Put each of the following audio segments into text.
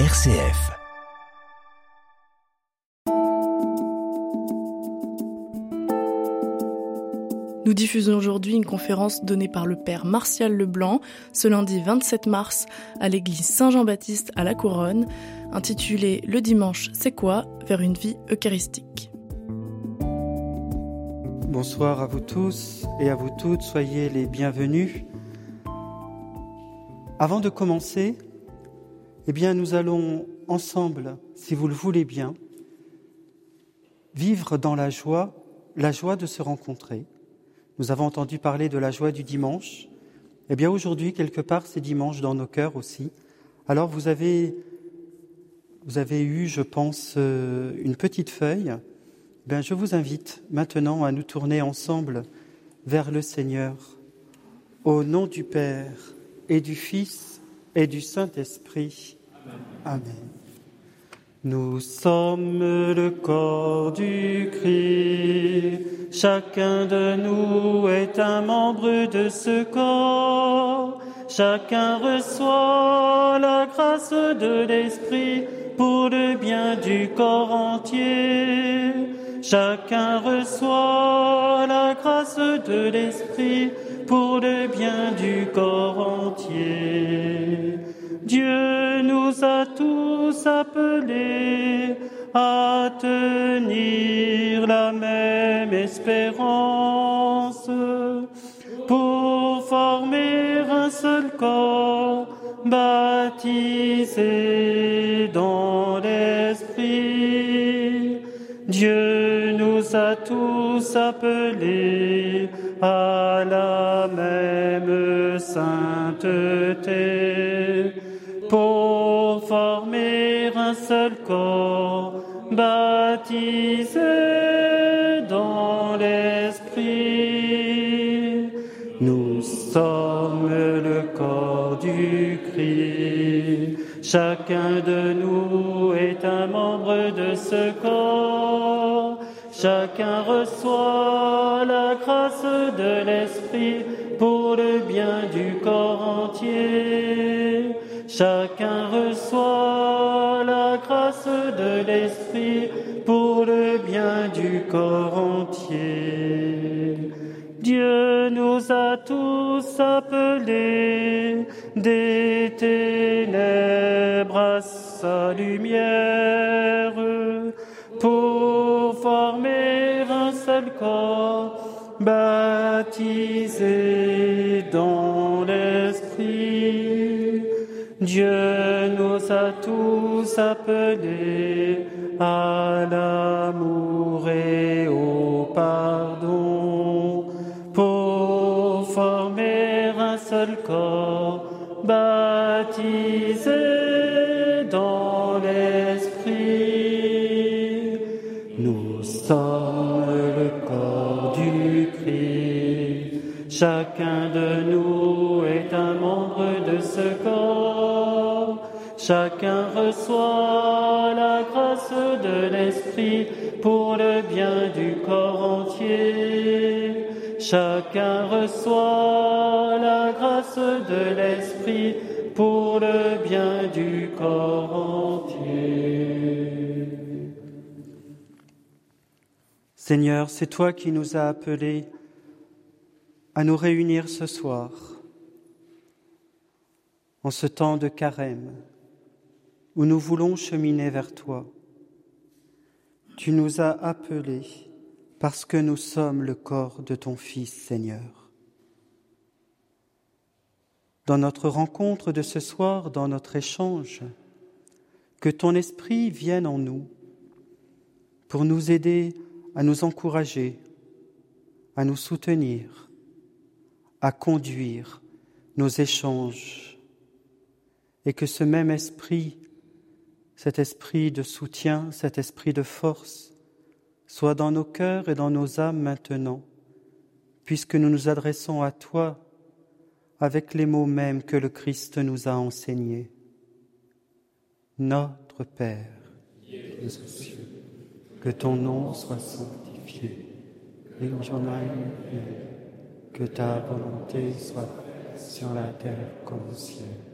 RCF. Nous diffusons aujourd'hui une conférence donnée par le père Martial Leblanc ce lundi 27 mars à l'église Saint-Jean-Baptiste à La Couronne, intitulée Le dimanche, c'est quoi vers une vie eucharistique. Bonsoir à vous tous et à vous toutes, soyez les bienvenus. Avant de commencer, eh bien, nous allons ensemble, si vous le voulez bien, vivre dans la joie, la joie de se rencontrer. Nous avons entendu parler de la joie du dimanche. Eh bien, aujourd'hui, quelque part, c'est dimanche dans nos cœurs aussi. Alors, vous avez, vous avez eu, je pense, euh, une petite feuille. Eh je vous invite maintenant à nous tourner ensemble vers le Seigneur. Au nom du Père et du Fils et du Saint-Esprit. Amen. Nous sommes le corps du Christ, chacun de nous est un membre de ce corps, chacun reçoit la grâce de l'Esprit pour le bien du corps entier. Chacun reçoit la grâce de l'Esprit pour le bien du corps entier. Dieu nous a tous appelés à tenir la même espérance pour former un seul corps baptisé dans l'Esprit. Dieu nous a tous appelés à la même sainteté seul corps baptisé dans l'Esprit. Nous sommes le corps du Christ. Chacun de nous est un membre de ce corps. Chacun reçoit la grâce de l'Esprit pour le bien du corps entier. Chacun reçoit de l'Esprit pour le bien du corps entier. Dieu nous a tous appelés des ténèbres à sa lumière pour former un seul corps baptisé dans l'Esprit. Dieu nous a tous appelés à l'amour et au pardon pour former un seul corps baptisé dans l'Esprit. Nous sommes le corps du Christ. Chacun de nous est un membre de ce corps. Chacun reçoit la de l'Esprit pour le bien du corps entier. Chacun reçoit la grâce de l'Esprit pour le bien du corps entier. Seigneur, c'est toi qui nous as appelés à nous réunir ce soir, en ce temps de carême, où nous voulons cheminer vers toi. Tu nous as appelés parce que nous sommes le corps de ton Fils, Seigneur. Dans notre rencontre de ce soir, dans notre échange, que ton esprit vienne en nous pour nous aider à nous encourager, à nous soutenir, à conduire nos échanges, et que ce même esprit, cet esprit de soutien, cet esprit de force, soit dans nos cœurs et dans nos âmes maintenant, puisque nous nous adressons à toi avec les mots mêmes que le Christ nous a enseignés. Notre Père, que ton nom soit sanctifié, ton que ta volonté soit sur la terre comme au ciel.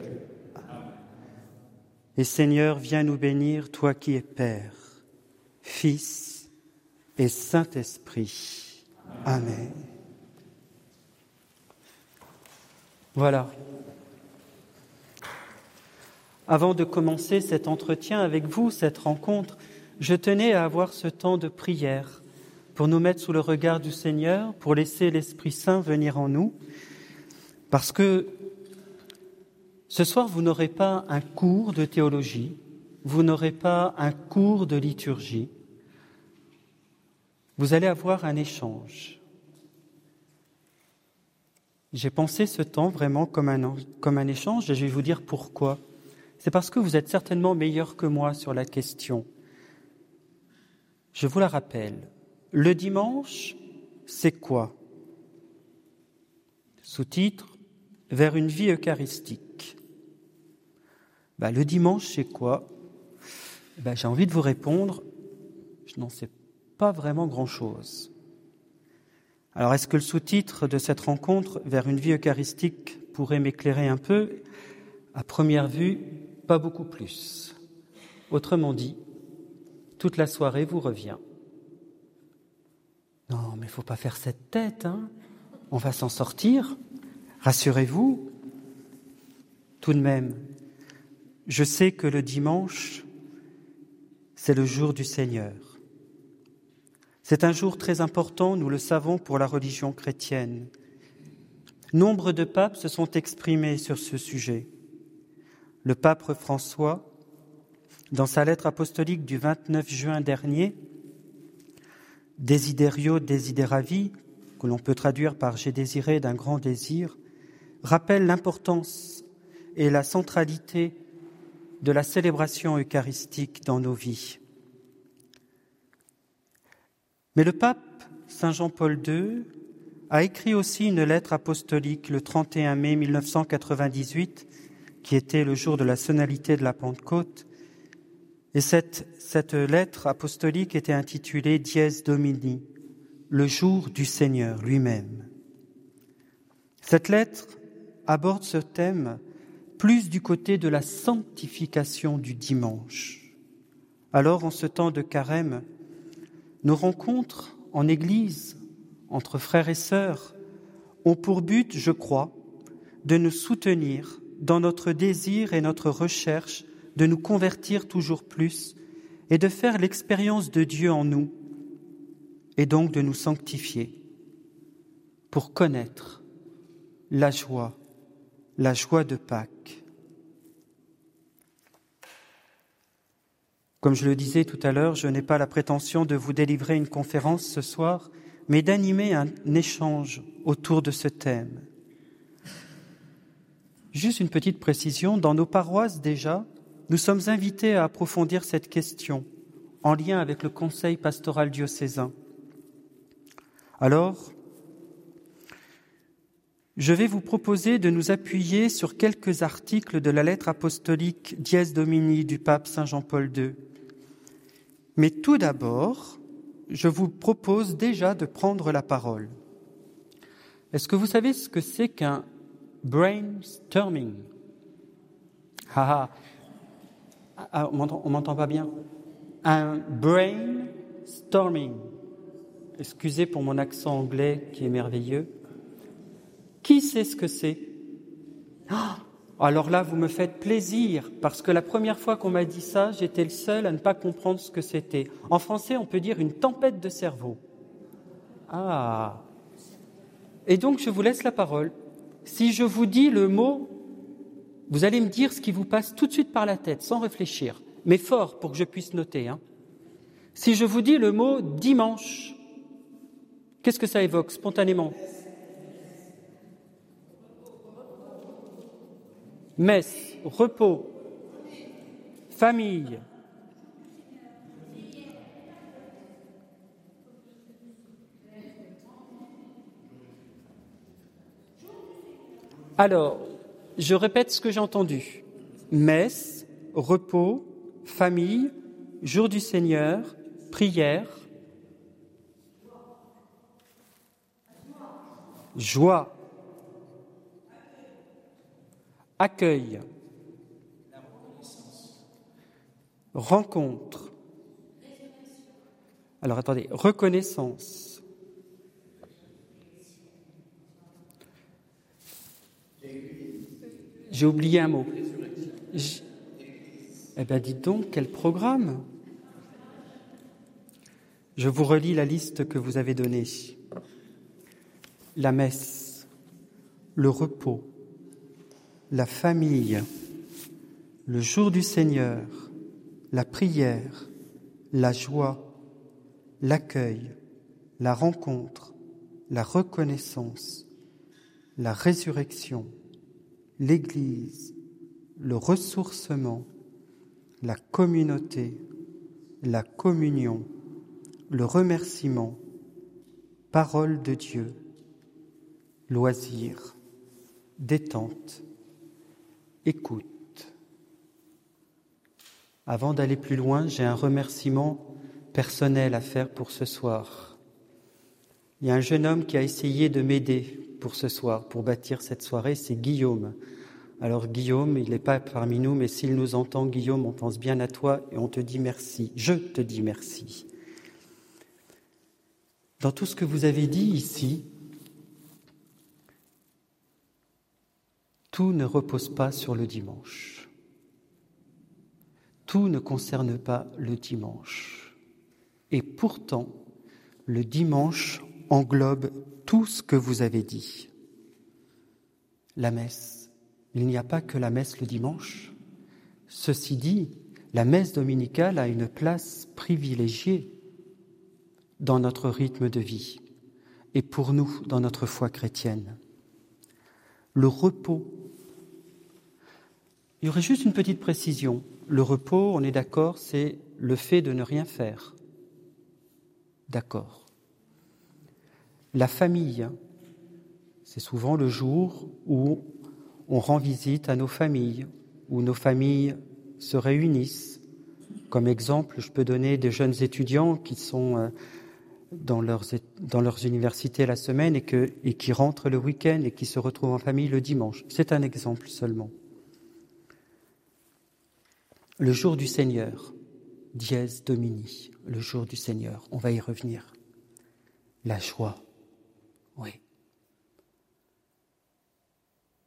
Et Seigneur, viens nous bénir, toi qui es Père, Fils et Saint-Esprit. Amen. Voilà. Avant de commencer cet entretien avec vous, cette rencontre, je tenais à avoir ce temps de prière pour nous mettre sous le regard du Seigneur, pour laisser l'Esprit Saint venir en nous, parce que ce soir, vous n'aurez pas un cours de théologie, vous n'aurez pas un cours de liturgie, vous allez avoir un échange. J'ai pensé ce temps vraiment comme un, échange et je vais vous dire pourquoi. C'est parce que vous êtes certainement meilleur que moi sur la question. Je vous la rappelle. Le dimanche, c'est quoi? Sous-titre Vers une vie eucharistique. Ben, le dimanche, c'est quoi? Ben, J'ai envie de vous répondre, je n'en sais pas vraiment grand-chose. Alors, est-ce que le sous-titre de cette rencontre, Vers une vie eucharistique, pourrait m'éclairer un peu? À première vue, pas beaucoup plus. Autrement dit, toute la soirée vous revient. Non, mais il ne faut pas faire cette tête, hein. On va s'en sortir. Rassurez-vous. Tout de même, je sais que le dimanche, c'est le jour du Seigneur. C'est un jour très important, nous le savons, pour la religion chrétienne. Nombre de papes se sont exprimés sur ce sujet. Le pape François, dans sa lettre apostolique du 29 juin dernier, Desiderio desideravi, que l'on peut traduire par J'ai désiré d'un grand désir, rappelle l'importance et la centralité de la célébration eucharistique dans nos vies. Mais le pape Saint Jean-Paul II a écrit aussi une lettre apostolique le 31 mai 1998, qui était le jour de la sonalité de la Pentecôte, et cette, cette lettre apostolique était intitulée Dies Domini, le jour du Seigneur lui-même. Cette lettre aborde ce thème plus du côté de la sanctification du dimanche. Alors, en ce temps de carême, nos rencontres en Église, entre frères et sœurs, ont pour but, je crois, de nous soutenir dans notre désir et notre recherche de nous convertir toujours plus et de faire l'expérience de Dieu en nous et donc de nous sanctifier pour connaître la joie, la joie de Pâques. Comme je le disais tout à l'heure, je n'ai pas la prétention de vous délivrer une conférence ce soir, mais d'animer un échange autour de ce thème. Juste une petite précision, dans nos paroisses déjà, nous sommes invités à approfondir cette question en lien avec le Conseil pastoral diocésain. Alors, je vais vous proposer de nous appuyer sur quelques articles de la lettre apostolique Dies Domini du pape Saint Jean-Paul II. Mais tout d'abord, je vous propose déjà de prendre la parole. Est-ce que vous savez ce que c'est qu'un brainstorming? Ah, on m'entend pas bien. Un brainstorming. Excusez pour mon accent anglais qui est merveilleux. Qui sait ce que c'est? Ah, Alors là, vous me faites plaisir, parce que la première fois qu'on m'a dit ça, j'étais le seul à ne pas comprendre ce que c'était. En français, on peut dire une tempête de cerveau. Ah Et donc, je vous laisse la parole. Si je vous dis le mot vous allez me dire ce qui vous passe tout de suite par la tête, sans réfléchir, mais fort pour que je puisse noter. Hein. Si je vous dis le mot dimanche, qu'est-ce que ça évoque spontanément? messe, repos, famille. Alors, je répète ce que j'ai entendu. Messe, repos, famille, jour du Seigneur, prière, joie accueil, rencontre. Alors attendez, reconnaissance. J'ai oublié un mot. Eh bien, dites donc, quel programme? Je vous relis la liste que vous avez donnée. La messe, le repos, la famille, le jour du Seigneur, la prière, la joie, l'accueil, la rencontre, la reconnaissance, la résurrection, l'Église, le ressourcement, la communauté, la communion, le remerciement, parole de Dieu, loisir, détente, écoute. Avant d'aller plus loin, j'ai un remerciement personnel à faire pour ce soir. Il y a un jeune homme qui a essayé de m'aider pour ce soir, pour bâtir cette soirée, c'est Guillaume. Alors Guillaume, il n'est pas parmi nous, mais s'il nous entend, Guillaume, on pense bien à toi et on te dit merci. Je te dis merci. Dans tout ce que vous avez dit ici, tout ne repose pas sur le dimanche. Tout ne concerne pas le dimanche. Et pourtant, le dimanche englobe tout ce que vous avez dit. La messe, il n'y a pas que la messe le dimanche. Ceci dit, la messe dominicale a une place privilégiée dans notre rythme de vie et pour nous dans notre foi chrétienne. Le repos. Il y aurait juste une petite précision. Le repos, on est d'accord, c'est le fait de ne rien faire. D'accord. La famille, c'est souvent le jour où on rend visite à nos familles, où nos familles se réunissent. Comme exemple, je peux donner des jeunes étudiants qui sont euh, dans leurs, universités la semaine et qui rentrent le week-end et qui se retrouvent en famille le dimanche. C'est un exemple seulement. Le jour du Seigneur, dièse domini, le jour du Seigneur, on va y revenir. La joie, oui.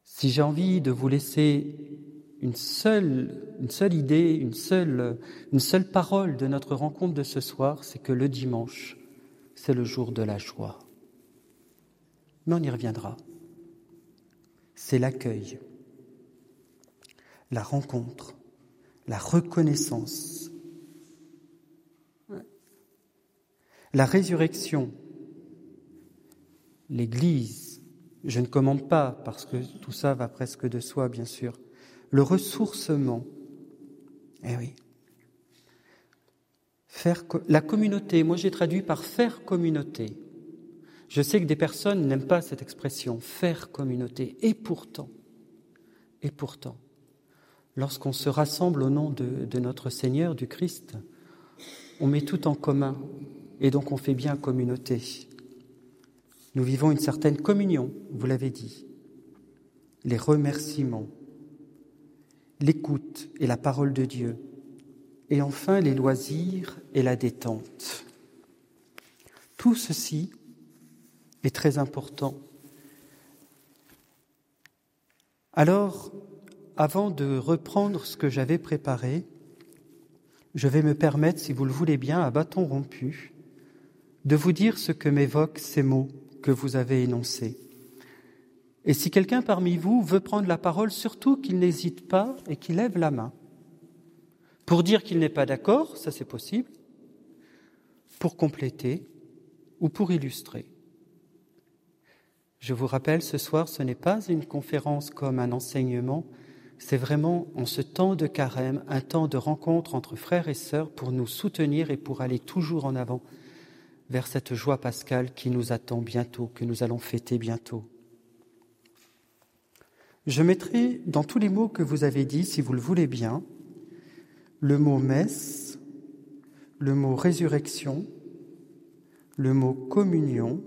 Si j'ai envie de vous laisser une seule, idée, une seule, une seule parole de notre rencontre de ce soir, c'est que le dimanche, c'est le jour de la joie. Mais on y reviendra. C'est l'accueil, la rencontre, la reconnaissance, la résurrection, l'Église, je ne commande pas parce que tout ça va presque de soi, bien sûr. Le ressourcement. Eh oui. Faire la communauté. Moi, j'ai traduit par faire communauté. Je sais que des personnes n'aiment pas cette expression, faire communauté. Et pourtant, et pourtant, lorsqu'on se rassemble au nom de, notre Seigneur, du Christ, on met tout en commun. Et donc on fait bien communauté. Nous vivons une certaine communion, vous l'avez dit, les remerciements, l'écoute et la parole de Dieu, et enfin les loisirs et la détente. Tout ceci est très important. Alors, avant de reprendre ce que j'avais préparé, je vais me permettre, si vous le voulez bien, à bâton rompu, de vous dire ce que m'évoquent ces mots que vous avez énoncé. Et si quelqu'un parmi vous veut prendre la parole, surtout qu'il n'hésite pas et qu'il lève la main. Pour dire qu'il n'est pas d'accord, ça c'est possible, pour compléter ou pour illustrer. Je vous rappelle, ce soir, ce n'est pas une conférence comme un enseignement, c'est vraiment en ce temps de carême, un temps de rencontre entre frères et sœurs pour nous soutenir et pour aller toujours en avant vers cette joie pascale qui nous attend bientôt, que nous allons fêter bientôt. Je mettrai dans tous les mots que vous avez dit, si vous le voulez bien, le mot messe, le mot résurrection, le mot communion,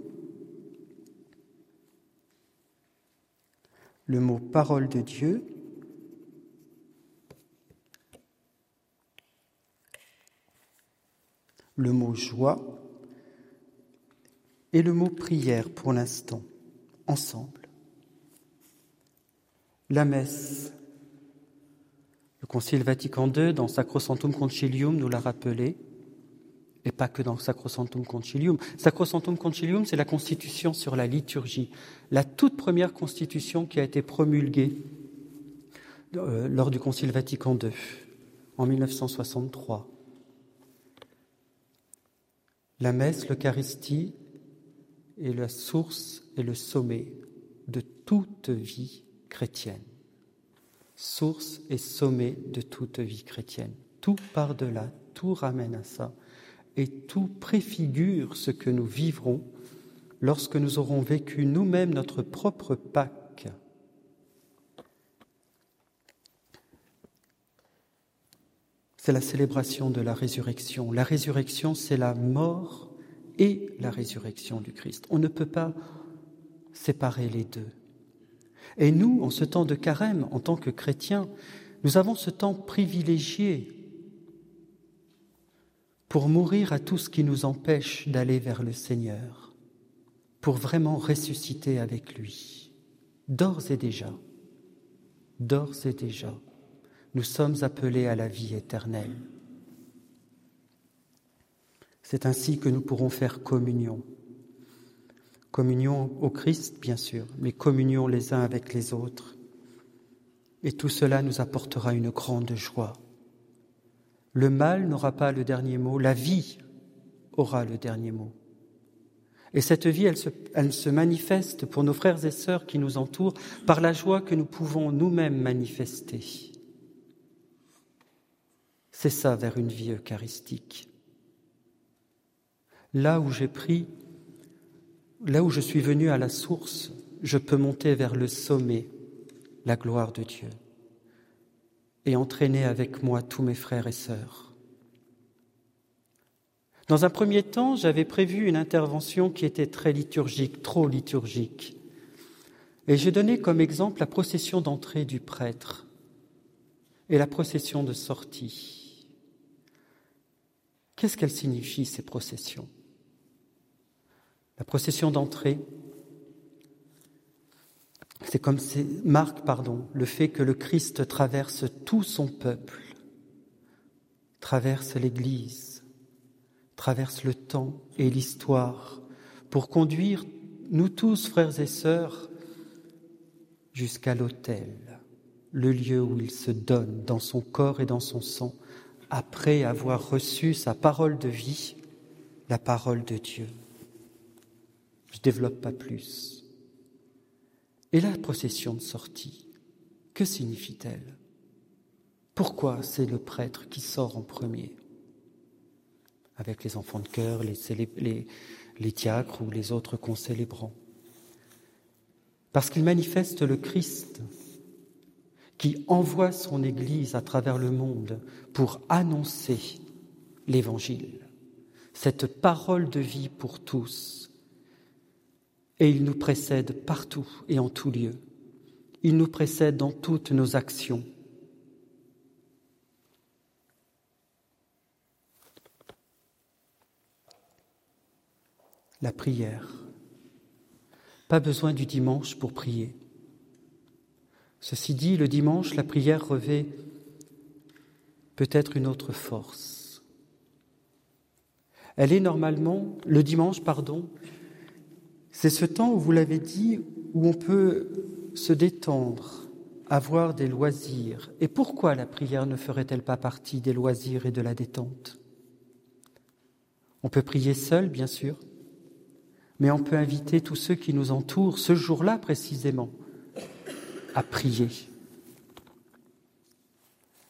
le mot parole de Dieu, le mot joie et le mot prière pour l'instant, ensemble. La messe. Le Concile Vatican II, dans Sacrosanctum Concilium, nous l'a rappelé, et pas que dans Sacrosanctum Concilium. Sacrosanctum Concilium, c'est la constitution sur la liturgie, la toute première constitution qui a été promulguée euh, lors du Concile Vatican II, en 1963. La messe, l'Eucharistie, est la source et le sommet de toute vie chrétienne. Source et sommet de toute vie chrétienne. Tout part de là, tout ramène à ça, et tout préfigure ce que nous vivrons lorsque nous aurons vécu nous-mêmes notre propre Pâques. C'est la célébration de la résurrection. La résurrection, c'est la mort et la résurrection du Christ. On ne peut pas séparer les deux. Et nous, en ce temps de carême, en tant que chrétiens, nous avons ce temps privilégié pour mourir à tout ce qui nous empêche d'aller vers le Seigneur, pour vraiment ressusciter avec lui. D'ores et déjà, d'ores et déjà, nous sommes appelés à la vie éternelle. C'est ainsi que nous pourrons faire communion. Communion au Christ, bien sûr, mais communion les uns avec les autres. Et tout cela nous apportera une grande joie. Le mal n'aura pas le dernier mot, la vie aura le dernier mot. Et cette vie, elle se, manifeste pour nos frères et sœurs qui nous entourent par la joie que nous pouvons nous-mêmes manifester. C'est ça vers une vie eucharistique là où j'ai pris, là où je suis venu à la source, je peux monter vers le sommet, la gloire de Dieu, et entraîner avec moi tous mes frères et sœurs. Dans un premier temps, j'avais prévu une intervention qui était très liturgique, trop liturgique. Et j'ai donné comme exemple la procession d'entrée du prêtre et la procession de sortie. Qu'est-ce qu'elles signifient, ces processions? La procession d'entrée, c'est comme marque pardon, le fait que le Christ traverse tout son peuple, traverse l'Église, traverse le temps et l'histoire pour conduire nous tous, frères et sœurs, jusqu'à l'autel, le lieu où il se donne dans son corps et dans son sang, après avoir reçu sa parole de vie, la parole de Dieu. Je ne développe pas plus. Et la procession de sortie, que signifie-t-elle? Pourquoi c'est le prêtre qui sort en premier? Avec les enfants de cœur, les, diacres ou les autres concélébrants. Parce qu'il manifeste le Christ qui envoie son Église à travers le monde pour annoncer l'Évangile, cette parole de vie pour tous et il nous précède partout et en tout lieu. Il nous précède dans toutes nos actions. La prière. Pas besoin du dimanche pour prier. Ceci dit, le dimanche, la prière revêt peut-être une autre force. Elle est normalement, le dimanche, pardon, c'est ce temps où vous l'avez dit, où on peut se détendre, avoir des loisirs. Et pourquoi la prière ne ferait-elle pas partie des loisirs et de la détente? On peut prier seul, bien sûr, mais on peut inviter tous ceux qui nous entourent, ce jour-là précisément, à prier.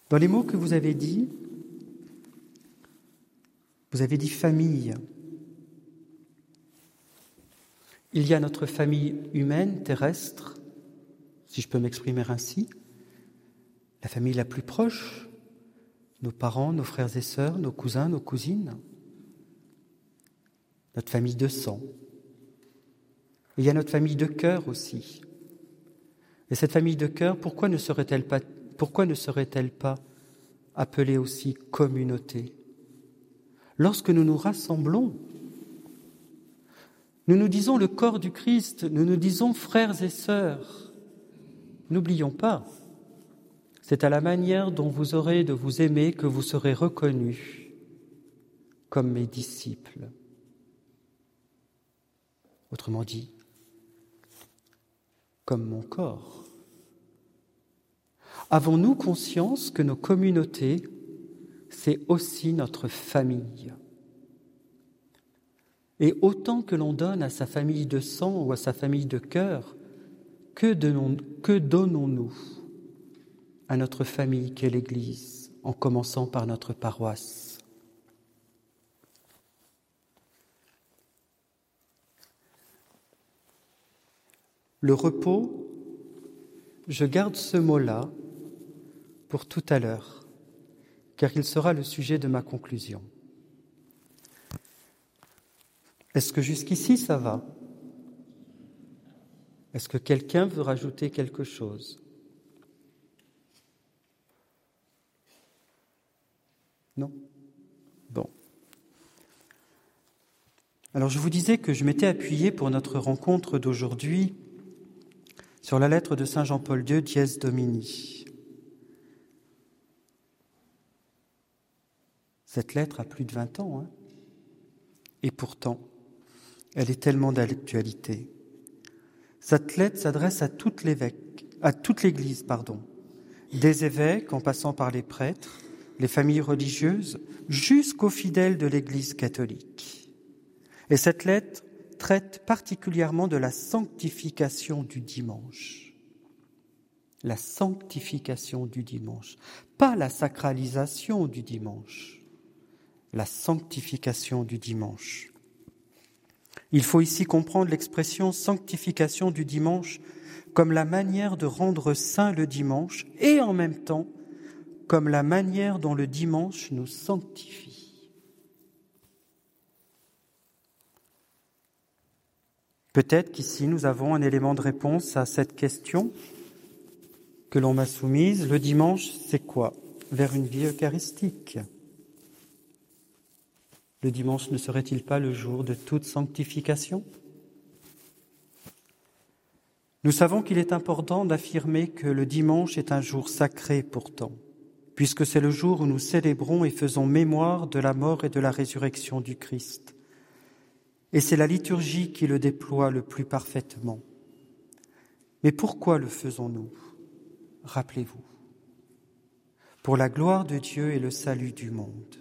Dans les mots que vous avez dit, vous avez dit famille, il y a notre famille humaine, terrestre, si je peux m'exprimer ainsi, la famille la plus proche, nos parents, nos frères et sœurs, nos cousins, nos cousines, notre famille de sang. Il y a notre famille de cœur aussi. Et cette famille de cœur, pourquoi ne serait-elle pas, pourquoi ne serait-elle pas appelée aussi communauté? Lorsque nous nous rassemblons, nous nous disons le corps du Christ, nous nous disons frères et sœurs. N'oublions pas, c'est à la manière dont vous aurez de vous aimer que vous serez reconnus comme mes disciples. Autrement dit, comme mon corps. Avons-nous conscience que nos communautés, c'est aussi notre famille? Et autant que l'on donne à sa famille de sang ou à sa famille de cœur, que donnons-nous à notre famille qu'est l'Église, en commençant par notre paroisse? Le repos, je garde ce mot-là pour tout à l'heure, car il sera le sujet de ma conclusion. Est-ce que jusqu'ici ça va? Est-ce que quelqu'un veut rajouter quelque chose? Non? Bon. Alors je vous disais que je m'étais appuyé pour notre rencontre d'aujourd'hui sur la lettre de Saint Jean-Paul II, Dies Domini. Cette lettre a plus de 20 ans, hein et pourtant, elle est tellement d'actualité. Cette lettre s'adresse à toute l'évêque, à toute l'Église, pardon, des évêques en passant par les prêtres, les familles religieuses, jusqu'aux fidèles de l'Église catholique. Et cette lettre traite particulièrement de la sanctification du dimanche. La sanctification du dimanche, pas la sacralisation du dimanche, la sanctification du dimanche. Il faut ici comprendre l'expression sanctification du dimanche comme la manière de rendre saint le dimanche et en même temps comme la manière dont le dimanche nous sanctifie. Peut-être qu'ici nous avons un élément de réponse à cette question que l'on m'a soumise. Le dimanche, c'est quoi? Vers une vie eucharistique. Le dimanche ne serait-il pas le jour de toute sanctification? Nous savons qu'il est important d'affirmer que le dimanche est un jour sacré pourtant, puisque c'est le jour où nous célébrons et faisons mémoire de la mort et de la résurrection du Christ. Et c'est la liturgie qui le déploie le plus parfaitement. Mais pourquoi le faisons-nous? Rappelez-vous. Pour la gloire de Dieu et le salut du monde.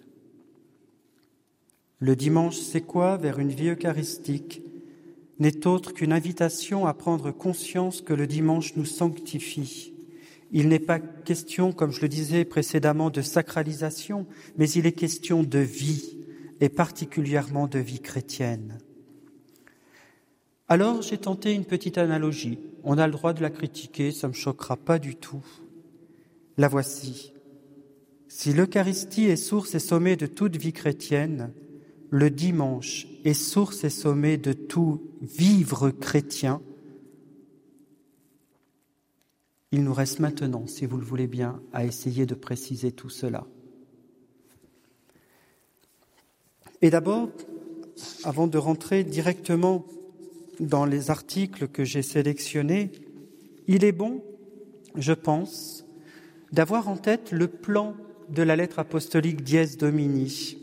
Le dimanche, c'est quoi vers une vie eucharistique n'est autre qu'une invitation à prendre conscience que le dimanche nous sanctifie. Il n'est pas question, comme je le disais précédemment, de sacralisation, mais il est question de vie, et particulièrement de vie chrétienne. Alors j'ai tenté une petite analogie. On a le droit de la critiquer, ça ne me choquera pas du tout. La voici. Si l'Eucharistie est source et sommet de toute vie chrétienne, le dimanche est source et sommet de tout vivre chrétien, il nous reste maintenant, si vous le voulez bien, à essayer de préciser tout cela. Et d'abord, avant de rentrer directement dans les articles que j'ai sélectionnés, il est bon, je pense, d'avoir en tête le plan de la lettre apostolique Dies Domini.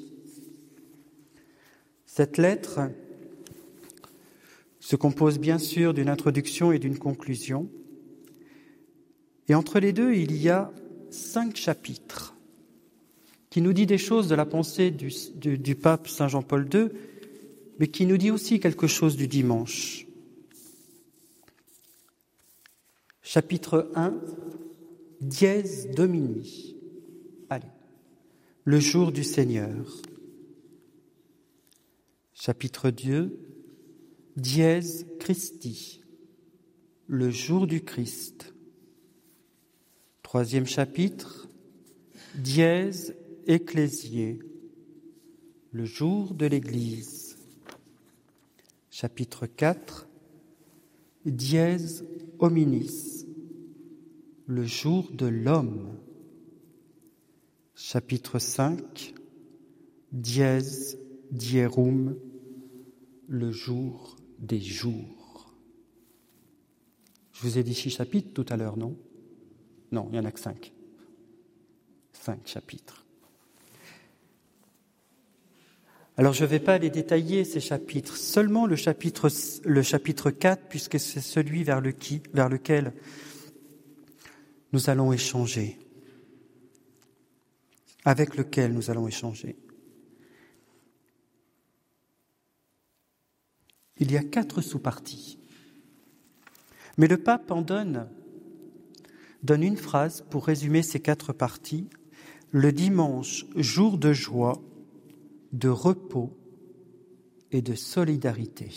Cette lettre se compose bien sûr d'une introduction et d'une conclusion. Et entre les deux, il y a cinq chapitres qui nous dit des choses de la pensée du, pape Saint Jean-Paul II, mais qui nous dit aussi quelque chose du dimanche. Chapitre 1, Dies Domini. Allez, le jour du Seigneur. Chapitre 2, Dies Christi, le jour du Christ Troisième chapitre, dièse ecclésié, le jour de l'Église. Chapitre 4, dièse hominis, le jour de l'homme. Chapitre 5, dièse dierum, le jour des jours. Je vous ai dit six chapitres tout à l'heure, non? Non, il n'y en a que cinq. Cinq chapitres. Alors je ne vais pas les détailler, ces chapitres, seulement le chapitre, le chapitre 4, puisque c'est celui vers, vers lequel nous allons échanger, avec lequel nous allons échanger. Il y a quatre sous-parties. Mais le pape en donne, donne une phrase pour résumer ces quatre parties. Le dimanche, jour de joie, de repos et de solidarité.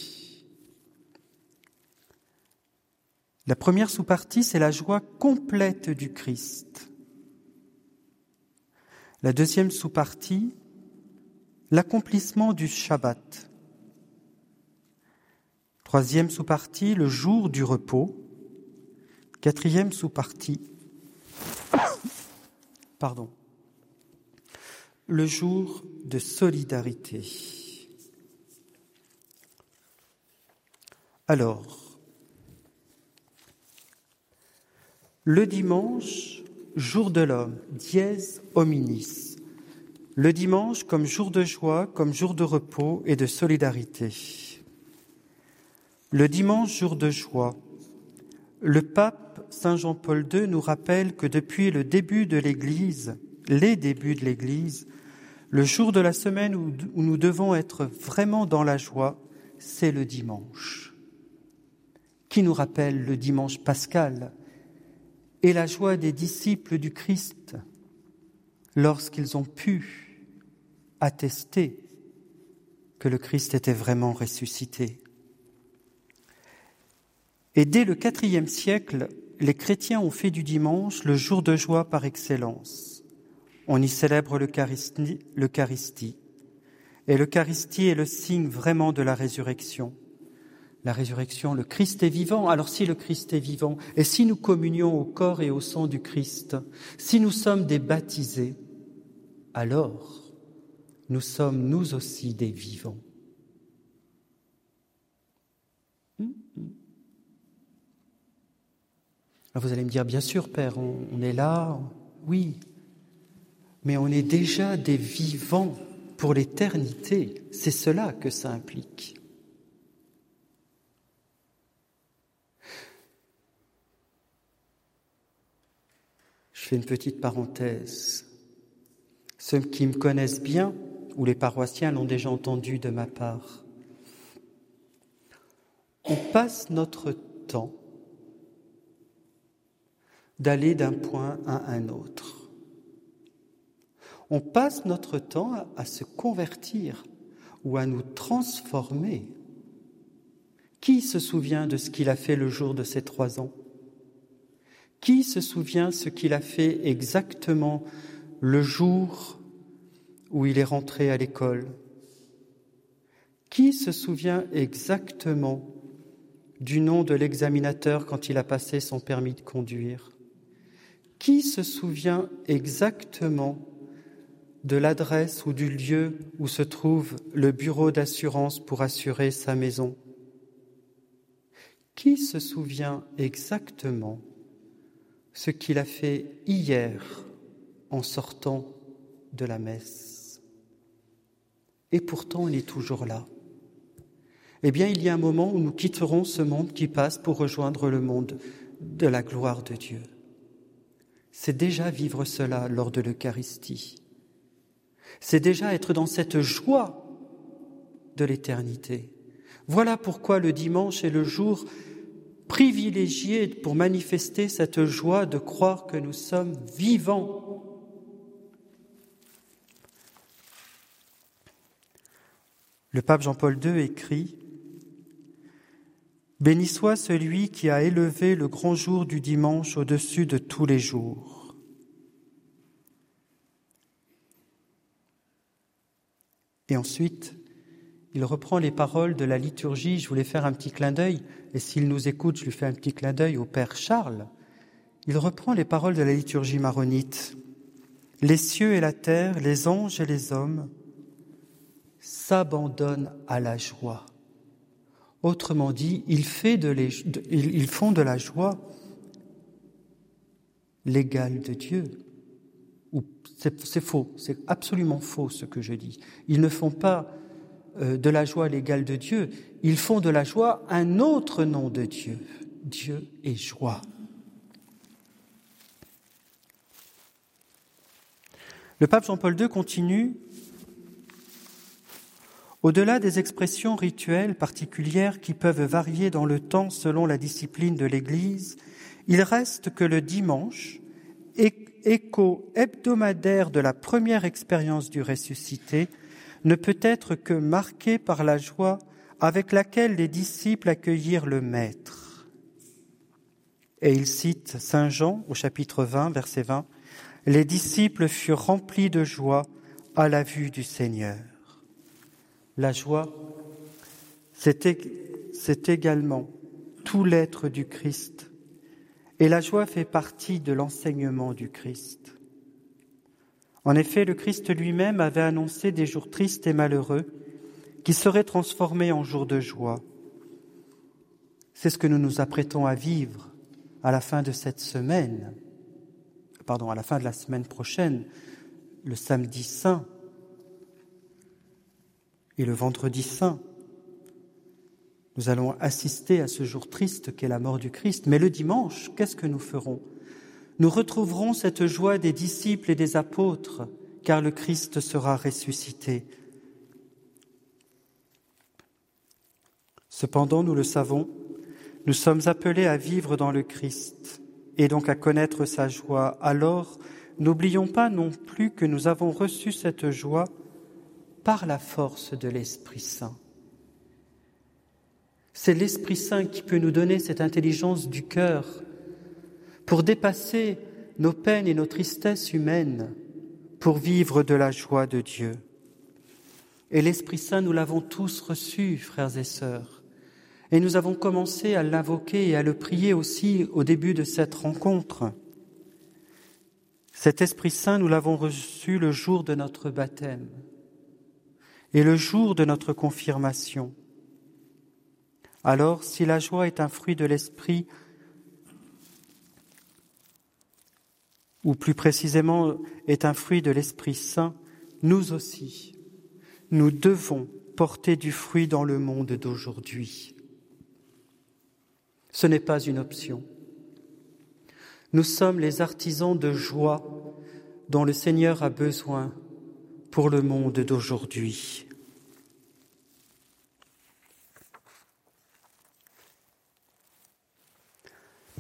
La première sous-partie, c'est la joie complète du Christ. La deuxième sous-partie, l'accomplissement du Shabbat. Troisième sous-partie, le jour du repos. Quatrième sous-partie, pardon, le jour de solidarité. Alors, le dimanche, jour de l'homme, dièse hominis. Le dimanche comme jour de joie, comme jour de repos et de solidarité. Le dimanche, jour de joie, le pape Saint Jean-Paul II nous rappelle que depuis le début de l'Église, les débuts de l'Église, le jour de la semaine où, nous devons être vraiment dans la joie, c'est le dimanche, qui nous rappelle le dimanche pascal et la joie des disciples du Christ lorsqu'ils ont pu attester que le Christ était vraiment ressuscité? Et dès le IVe siècle, les chrétiens ont fait du dimanche le jour de joie par excellence. On y célèbre l'Eucharistie. Et l'Eucharistie est le signe vraiment de la résurrection. La résurrection, le Christ est vivant. Alors si le Christ est vivant, et si nous communions au corps et au sang du Christ, si nous sommes des baptisés, alors nous sommes nous aussi des vivants. Hmm, hmm. Alors vous allez me dire, bien sûr, Père, on est là, oui, mais on est déjà des vivants pour l'éternité. C'est cela que ça implique. Je fais une petite parenthèse. Ceux qui me connaissent bien, ou les paroissiens l'ont déjà entendu de ma part, on passe notre temps d'aller d'un point à un autre on passe notre temps à, se convertir ou à nous transformer. Qui se souvient de ce qu'il a fait le jour de ses trois ans? Qui se souvient ce qu'il a fait exactement le jour où il est rentré à l'école? Qui se souvient exactement du nom de l'examinateur quand il a passé son permis de conduire? Qui se souvient exactement de l'adresse ou du lieu où se trouve le bureau d'assurance pour assurer sa maison. Qui se souvient exactement ce qu'il a fait hier en sortant de la messe? Et pourtant, on est toujours là. Eh bien, il y a un moment où nous quitterons ce monde qui passe pour rejoindre le monde de la gloire de Dieu. C'est déjà vivre cela lors de l'Eucharistie c'est déjà être dans cette joie de l'éternité. Voilà pourquoi le dimanche est le jour privilégié pour manifester cette joie de croire que nous sommes vivants. Le pape Jean-Paul II écrit Béni soit celui qui a élevé le grand jour du dimanche au-dessus de tous les jours. Et ensuite, il reprend les paroles de la liturgie. Je voulais faire un petit clin d'œil, et s'il nous écoute, je lui fais un petit clin d'œil au Père Charles. Il reprend les paroles de la liturgie maronite. Les cieux et la terre, les anges et les hommes s'abandonnent à la joie. Autrement dit, ils, font de la joie l'égal de Dieu. C'est faux, c'est absolument faux ce que je dis. Ils ne font pas euh, de la joie l'égal de Dieu, ils font de la joie un autre nom de Dieu. Dieu est joie. Le pape Jean-Paul II continue au-delà des expressions rituelles particulières qui peuvent varier dans le temps selon la discipline de l'Église, il reste que le dimanche, écho hebdomadaire de la première expérience du ressuscité, ne peut être que marqué par la joie avec laquelle les disciples accueillirent le Maître. Et il cite Saint Jean au chapitre 20, verset 20, Les disciples furent remplis de joie à la vue du Seigneur. La joie, c'est également tout l'être du Christ. Et la joie fait partie de l'enseignement du Christ. En effet, le Christ lui-même avait annoncé des jours tristes et malheureux qui seraient transformés en jours de joie. C'est ce que nous nous apprêtons à vivre à la fin de cette semaine, pardon, à la fin de la semaine prochaine, le samedi saint et le vendredi saint. Nous allons assister à ce jour triste qu'est la mort du Christ. Mais le dimanche, qu'est-ce que nous ferons? Nous retrouverons cette joie des disciples et des apôtres, car le Christ sera ressuscité. Cependant, nous le savons, nous sommes appelés à vivre dans le Christ et donc à connaître sa joie. Alors, n'oublions pas non plus que nous avons reçu cette joie par la force de l'Esprit Saint. C'est l'Esprit Saint qui peut nous donner cette intelligence du cœur pour dépasser nos peines et nos tristesses humaines, pour vivre de la joie de Dieu. Et l'Esprit Saint, nous l'avons tous reçu, frères et sœurs. Et nous avons commencé à l'invoquer et à le prier aussi au début de cette rencontre. Cet Esprit Saint, nous l'avons reçu le jour de notre baptême et le jour de notre confirmation. Alors, si la joie est un fruit de l'esprit, ou plus précisément est un fruit de l'Esprit Saint, nous aussi, nous devons porter du fruit dans le monde d'aujourd'hui. Ce n'est pas une option. Nous sommes les artisans de joie dont le Seigneur a besoin pour le monde d'aujourd'hui.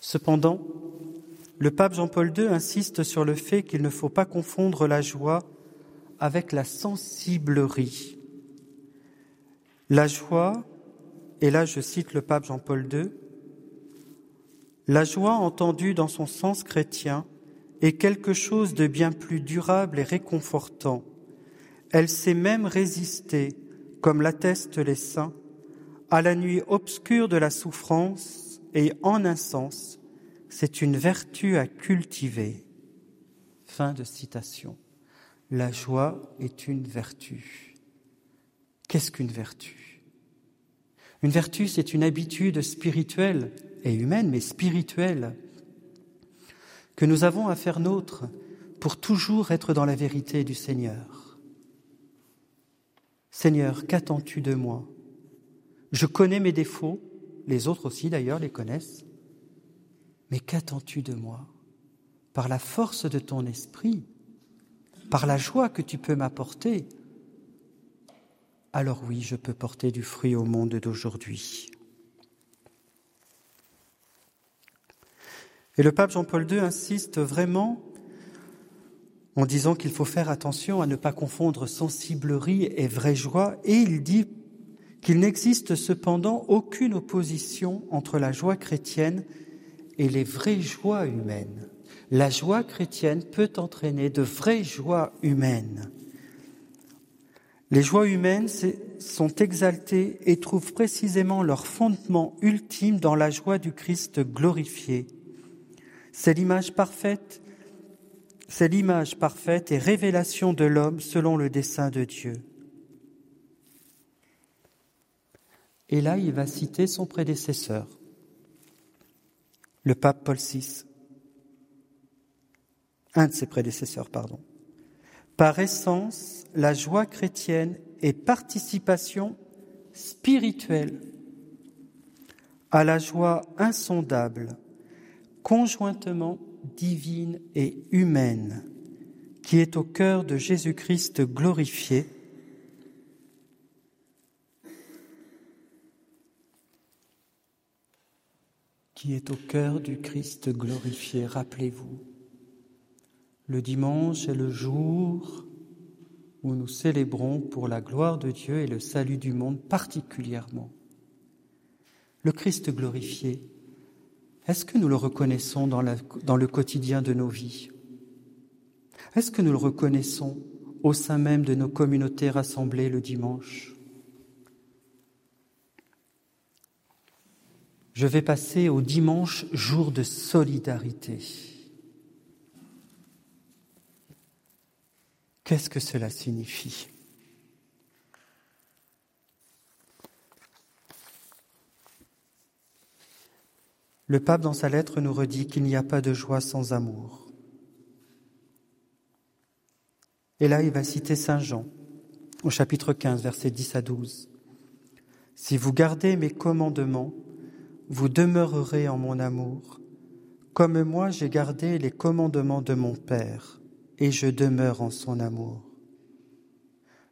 Cependant, le pape Jean-Paul II insiste sur le fait qu'il ne faut pas confondre la joie avec la sensiblerie. La joie, et là je cite le pape Jean-Paul II, la joie entendue dans son sens chrétien est quelque chose de bien plus durable et réconfortant. Elle sait même résister, comme l'attestent les saints, à la nuit obscure de la souffrance et en un sens, c'est une vertu à cultiver. Fin de citation. La joie est une vertu. Qu'est-ce qu'une vertu? Une vertu, c'est une habitude spirituelle et humaine, mais spirituelle, que nous avons à faire nôtre pour toujours être dans la vérité du Seigneur. Seigneur, qu'attends-tu de moi? Je connais mes défauts, les autres aussi d'ailleurs les connaissent. Mais qu'attends-tu de moi? Par la force de ton esprit, par la joie que tu peux m'apporter, alors oui, je peux porter du fruit au monde d'aujourd'hui. Et le pape Jean-Paul II insiste vraiment en disant qu'il faut faire attention à ne pas confondre sensiblerie et vraie joie, et il dit qu'il n'existe cependant aucune opposition entre la joie chrétienne et les vraies joies humaines. La joie chrétienne peut entraîner de vraies joies humaines. Les joies humaines sont exaltées et trouvent précisément leur fondement ultime dans la joie du Christ glorifié. C'est l'image parfaite, c'est l'image parfaite et révélation de l'homme selon le dessein de Dieu. Et là, il va citer son prédécesseur, le pape Paul VI, un de ses prédécesseurs, pardon. Par essence, la joie chrétienne est participation spirituelle à la joie insondable, conjointement divine et humaine, qui est au cœur de Jésus-Christ glorifié qui est au cœur du Christ glorifié. Rappelez-vous, le dimanche est le jour où nous célébrons pour la gloire de Dieu et le salut du monde particulièrement. Le Christ glorifié, est-ce que nous le reconnaissons dans, le quotidien de nos vies? Est-ce que nous le reconnaissons au sein même de nos communautés rassemblées le dimanche? Je vais passer au dimanche jour de solidarité. Qu'est-ce que cela signifie? Le pape, dans sa lettre, nous redit qu'il n'y a pas de joie sans amour. Et là, il va citer Saint Jean, au chapitre 15, versets 10 à 12. Si vous gardez mes commandements, vous demeurerez en mon amour, comme moi j'ai gardé les commandements de mon Père, et je demeure en son amour.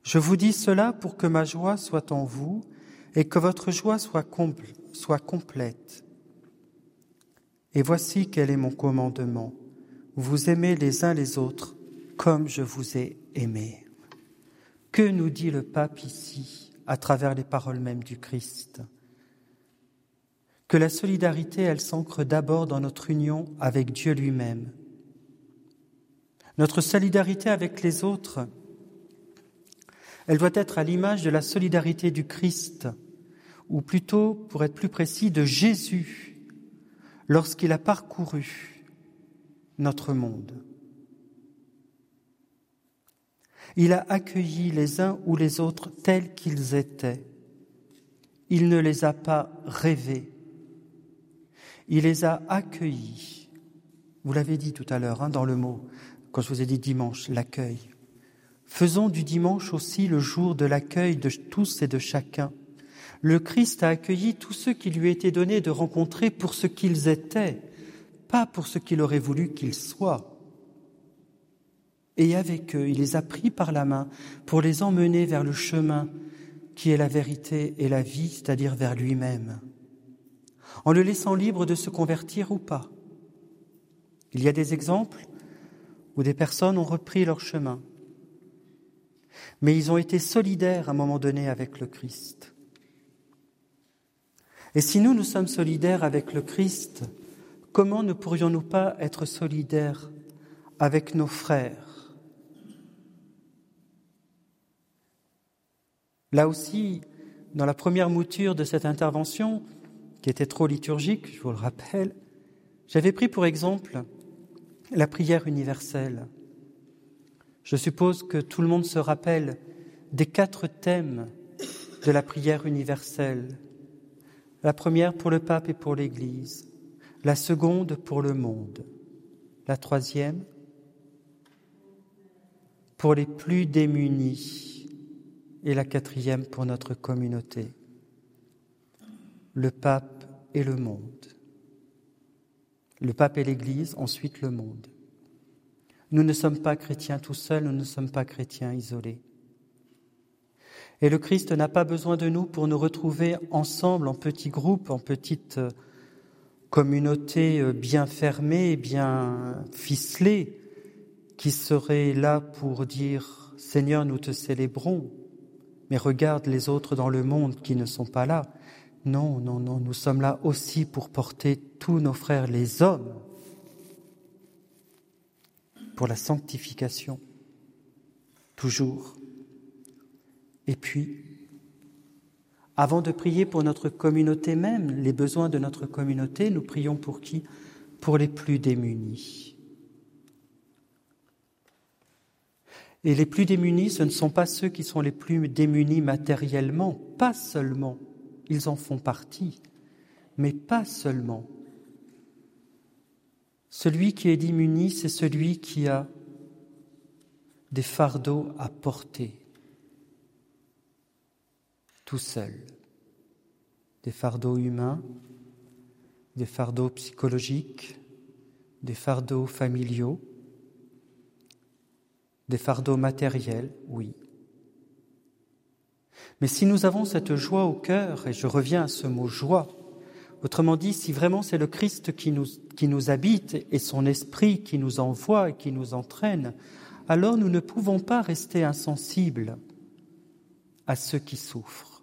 Je vous dis cela pour que ma joie soit en vous et que votre joie soit, complète. Et voici quel est mon commandement. Vous aimez les uns les autres comme je vous ai aimé. Que nous dit le pape ici à travers les paroles mêmes du Christ? Que la solidarité, elle s'ancre d'abord dans notre union avec Dieu lui-même. Notre solidarité avec les autres, elle doit être à l'image de la solidarité du Christ, ou plutôt, pour être plus précis, de Jésus, lorsqu'il a parcouru notre monde. Il a accueilli les uns ou les autres tels qu'ils étaient. Il ne les a pas rêvés. Il les a accueillis. Vous l'avez dit tout à l'heure hein, dans le mot, quand je vous ai dit dimanche, l'accueil. Faisons du dimanche aussi le jour de l'accueil de tous et de chacun. Le Christ a accueilli tous ceux qui lui étaient donnés de rencontrer pour ce qu'ils étaient, pas pour ce qu'il aurait voulu qu'ils soient. Et avec eux, il les a pris par la main pour les emmener vers le chemin qui est la vérité et la vie, c'est-à-dire vers lui-même en le laissant libre de se convertir ou pas. Il y a des exemples où des personnes ont repris leur chemin, mais ils ont été solidaires à un moment donné avec le Christ. Et si nous, nous sommes solidaires avec le Christ, comment ne pourrions-nous pas être solidaires avec nos frères? Là aussi, dans la première mouture de cette intervention, qui était trop liturgique, je vous le rappelle, j'avais pris pour exemple la prière universelle. Je suppose que tout le monde se rappelle des quatre thèmes de la prière universelle. La première pour le pape et pour l'Église, la seconde pour le monde, la troisième pour les plus démunis et la quatrième pour notre communauté. Le pape et le monde. Le pape et l'Église, ensuite le monde. Nous ne sommes pas chrétiens tout seuls, nous ne sommes pas chrétiens isolés. Et le Christ n'a pas besoin de nous pour nous retrouver ensemble en petits groupes, en petites euh, communautés euh, bien fermées, bien ficelées, qui seraient là pour dire Seigneur, nous te célébrons, mais regarde les autres dans le monde qui ne sont pas là. Non, non, non, nous sommes là aussi pour porter tous nos frères, les hommes, pour la sanctification, toujours. Et puis, avant de prier pour notre communauté même, les besoins de notre communauté, nous prions pour qui? Pour les plus démunis. Et les plus démunis, ce ne sont pas ceux qui sont les plus démunis matériellement, pas seulement, ils en font partie, mais pas seulement. Celui qui est démuni, c'est celui qui a des fardeaux à porter, tout seul. Des fardeaux humains, des fardeaux psychologiques, des fardeaux familiaux, des fardeaux matériels, oui. Mais si nous avons cette joie au cœur, et je reviens à ce mot joie, autrement dit, si vraiment c'est le Christ qui nous, qui nous habite et son esprit qui nous envoie et qui nous entraîne, alors nous ne pouvons pas rester insensibles à ceux qui souffrent.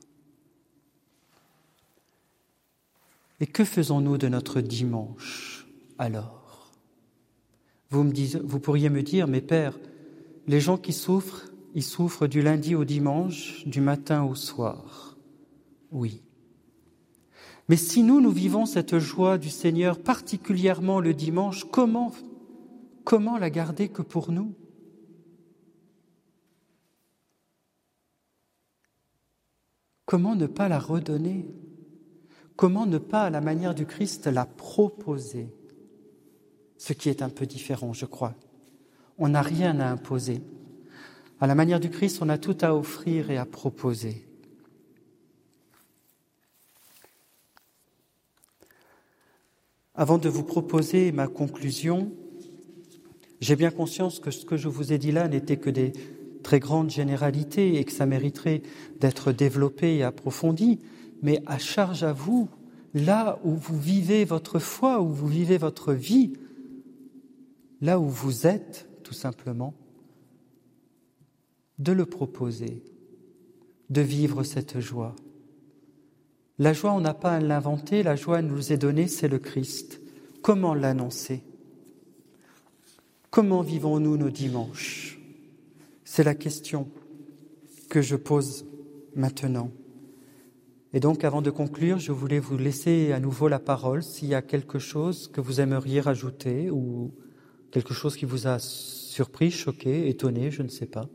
Et que faisons-nous de notre dimanche alors? Vous, me vous pourriez me dire, mes pères, les gens qui souffrent, ils souffrent du lundi au dimanche, du matin au soir. Oui. Mais si nous, nous vivons cette joie du Seigneur, particulièrement le dimanche, comment, comment la garder que pour nous? Comment ne pas la redonner? Comment ne pas, à la manière du Christ, la proposer? Ce qui est un peu différent, je crois. On n'a rien à imposer. À la manière du Christ, on a tout à offrir et à proposer. Avant de vous proposer ma conclusion, j'ai bien conscience que ce que je vous ai dit là n'était que des très grandes généralités et que ça mériterait d'être développé et approfondi, mais à charge à vous, là où vous vivez votre foi, où vous vivez votre vie, là où vous êtes, tout simplement, de le proposer, de vivre cette joie. La joie, on n'a pas à l'inventer, la joie nous est donnée, c'est le Christ. Comment l'annoncer? Comment vivons-nous nos dimanches? C'est la question que je pose maintenant. Et donc, avant de conclure, je voulais vous laisser à nouveau la parole s'il y a quelque chose que vous aimeriez rajouter ou quelque chose qui vous a surpris, choqué, étonné, je ne sais pas.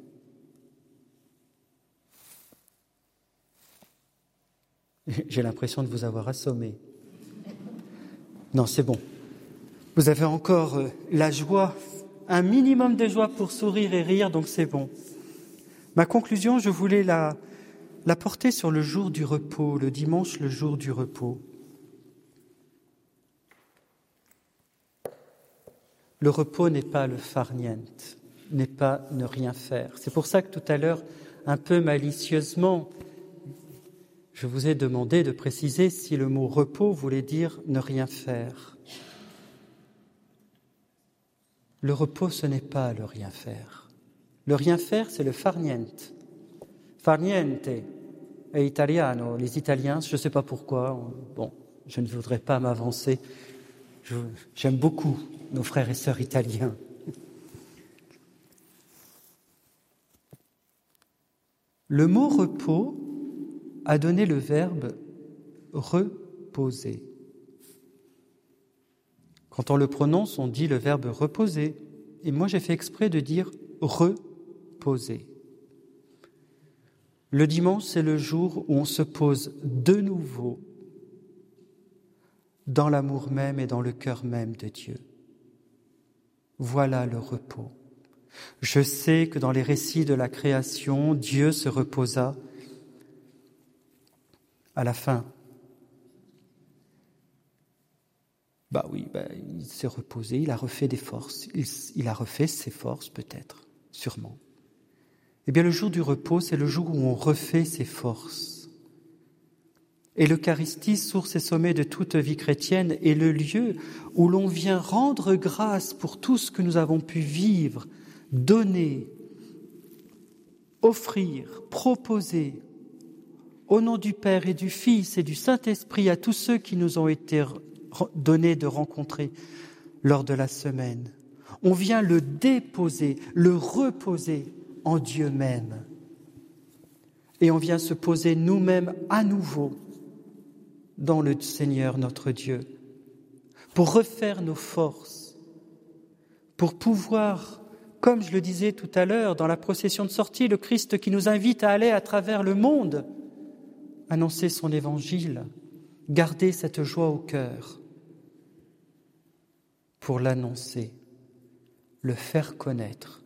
J'ai l'impression de vous avoir assommé. Non, c'est bon. Vous avez encore euh, la joie, un minimum de joie pour sourire et rire, donc c'est bon. Ma conclusion, je voulais la, la porter sur le jour du repos, le dimanche, le jour du repos. Le repos n'est pas le farniente, n'est pas ne rien faire. C'est pour ça que tout à l'heure, un peu malicieusement, je vous ai demandé de préciser si le mot repos voulait dire ne rien faire. Le repos, ce n'est pas le rien faire. Le rien faire, c'est le farniente. Farniente est italiano. Les Italiens, je ne sais pas pourquoi, bon, je ne voudrais pas m'avancer. J'aime beaucoup nos frères et sœurs italiens. Le mot repos a donné le verbe reposer. Quand on le prononce, on dit le verbe reposer. Et moi, j'ai fait exprès de dire reposer. Le dimanche, c'est le jour où on se pose de nouveau dans l'amour même et dans le cœur même de Dieu. Voilà le repos. Je sais que dans les récits de la création, Dieu se reposa à la fin. Bah oui, bah, il s'est reposé, il a refait des forces, il, il a refait ses forces peut-être, sûrement. Eh bien le jour du repos, c'est le jour où on refait ses forces. Et l'Eucharistie, source et sommet de toute vie chrétienne, est le lieu où l'on vient rendre grâce pour tout ce que nous avons pu vivre, donner, offrir, proposer, au nom du Père et du Fils et du Saint-Esprit à tous ceux qui nous ont été donnés de rencontrer lors de la semaine. On vient le déposer, le reposer en Dieu même. et on vient se poser nous-mêmes à nouveau dans le Seigneur notre Dieu, pour refaire nos forces, pour pouvoir, comme je le disais tout à l'heure, dans la procession de sortie, le Christ qui nous invite à aller à travers le monde, annoncer son évangile, garder cette joie au cœur, pour l'annoncer, le faire connaître,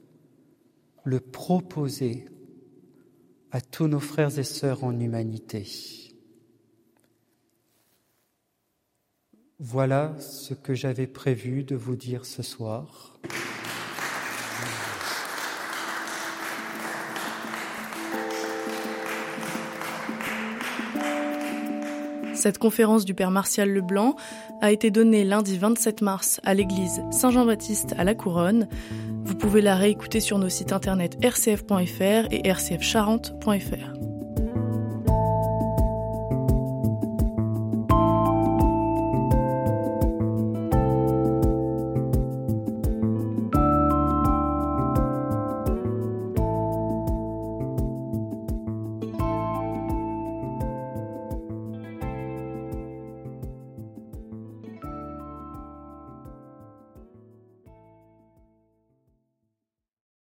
le proposer à tous nos frères et sœurs en humanité. Voilà ce que j'avais prévu de vous dire ce soir. Cette conférence du Père Martial Leblanc a été donnée lundi 27 mars à l'église Saint-Jean-Baptiste à La Couronne. Vous pouvez la réécouter sur nos sites internet rcf.fr et rcfcharente.fr.